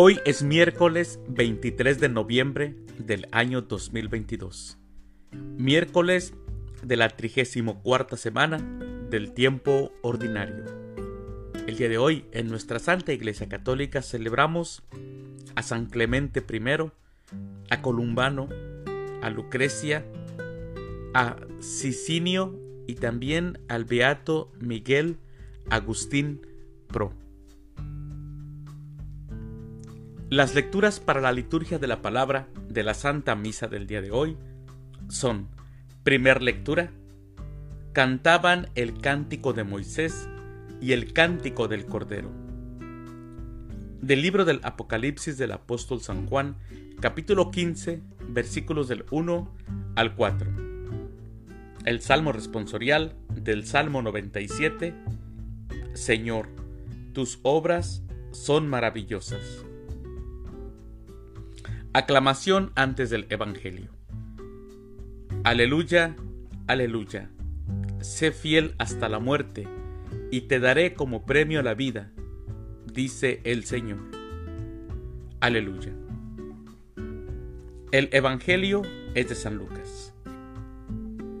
Hoy es miércoles 23 de noviembre del año 2022. Miércoles de la 34 semana del tiempo ordinario. El día de hoy en nuestra Santa Iglesia Católica celebramos a San Clemente I, a Columbano, a Lucrecia, a Sicinio y también al Beato Miguel Agustín Pro. Las lecturas para la liturgia de la palabra de la Santa Misa del día de hoy son, primer lectura, cantaban el cántico de Moisés y el cántico del Cordero. Del libro del Apocalipsis del apóstol San Juan, capítulo 15, versículos del 1 al 4. El Salmo responsorial del Salmo 97, Señor, tus obras son maravillosas. Aclamación antes del Evangelio. Aleluya, aleluya. Sé fiel hasta la muerte, y te daré como premio la vida, dice el Señor. Aleluya. El Evangelio es de San Lucas.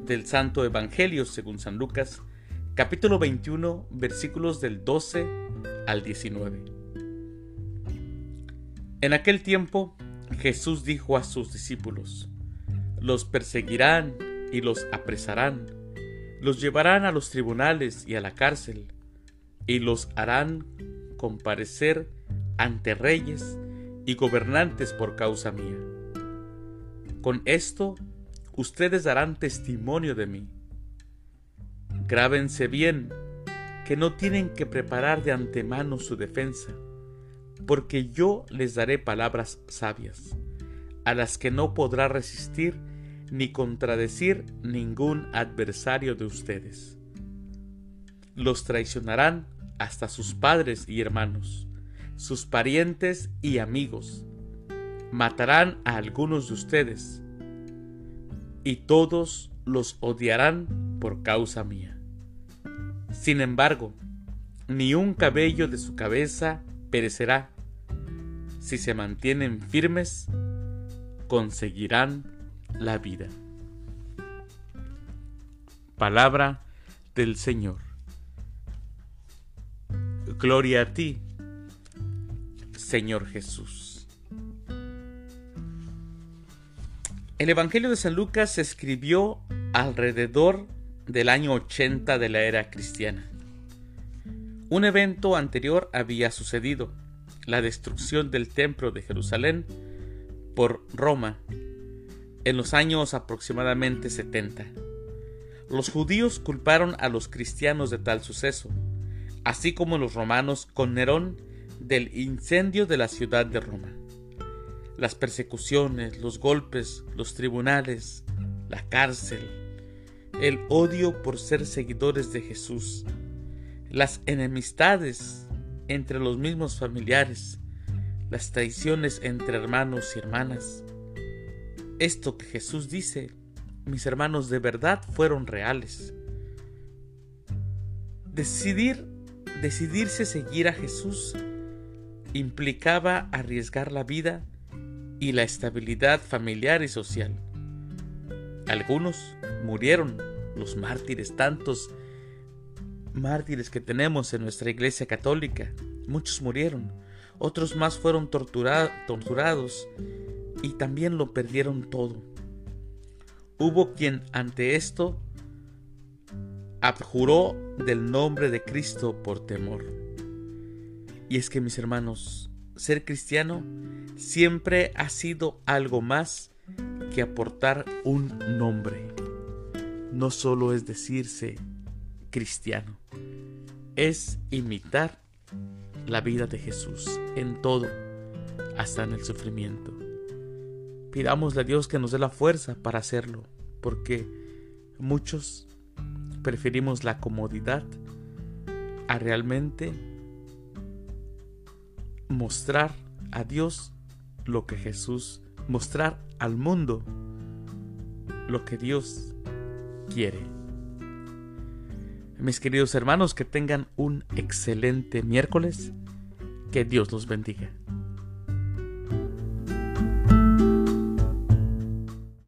Del Santo Evangelio según San Lucas, capítulo 21, versículos del 12 al 19. En aquel tiempo, Jesús dijo a sus discípulos, los perseguirán y los apresarán, los llevarán a los tribunales y a la cárcel, y los harán comparecer ante reyes y gobernantes por causa mía. Con esto ustedes darán testimonio de mí. Grábense bien que no tienen que preparar de antemano su defensa porque yo les daré palabras sabias, a las que no podrá resistir ni contradecir ningún adversario de ustedes. Los traicionarán hasta sus padres y hermanos, sus parientes y amigos. Matarán a algunos de ustedes, y todos los odiarán por causa mía. Sin embargo, ni un cabello de su cabeza perecerá. Si se mantienen firmes, conseguirán la vida. Palabra del Señor. Gloria a ti, Señor Jesús. El Evangelio de San Lucas se escribió alrededor del año 80 de la era cristiana. Un evento anterior había sucedido, la destrucción del templo de Jerusalén por Roma en los años aproximadamente 70. Los judíos culparon a los cristianos de tal suceso, así como los romanos con Nerón del incendio de la ciudad de Roma. Las persecuciones, los golpes, los tribunales, la cárcel, el odio por ser seguidores de Jesús, las enemistades entre los mismos familiares, las traiciones entre hermanos y hermanas. Esto que Jesús dice, mis hermanos, de verdad fueron reales. Decidir, decidirse seguir a Jesús implicaba arriesgar la vida y la estabilidad familiar y social. Algunos murieron, los mártires tantos mártires que tenemos en nuestra iglesia católica. Muchos murieron, otros más fueron torturados y también lo perdieron todo. Hubo quien ante esto abjuró del nombre de Cristo por temor. Y es que mis hermanos, ser cristiano siempre ha sido algo más que aportar un nombre. No solo es decirse cristiano. Es imitar la vida de Jesús en todo, hasta en el sufrimiento. Pidámosle a Dios que nos dé la fuerza para hacerlo, porque muchos preferimos la comodidad a realmente mostrar a Dios lo que Jesús, mostrar al mundo lo que Dios quiere. Mis queridos hermanos, que tengan un excelente miércoles. Que Dios los bendiga.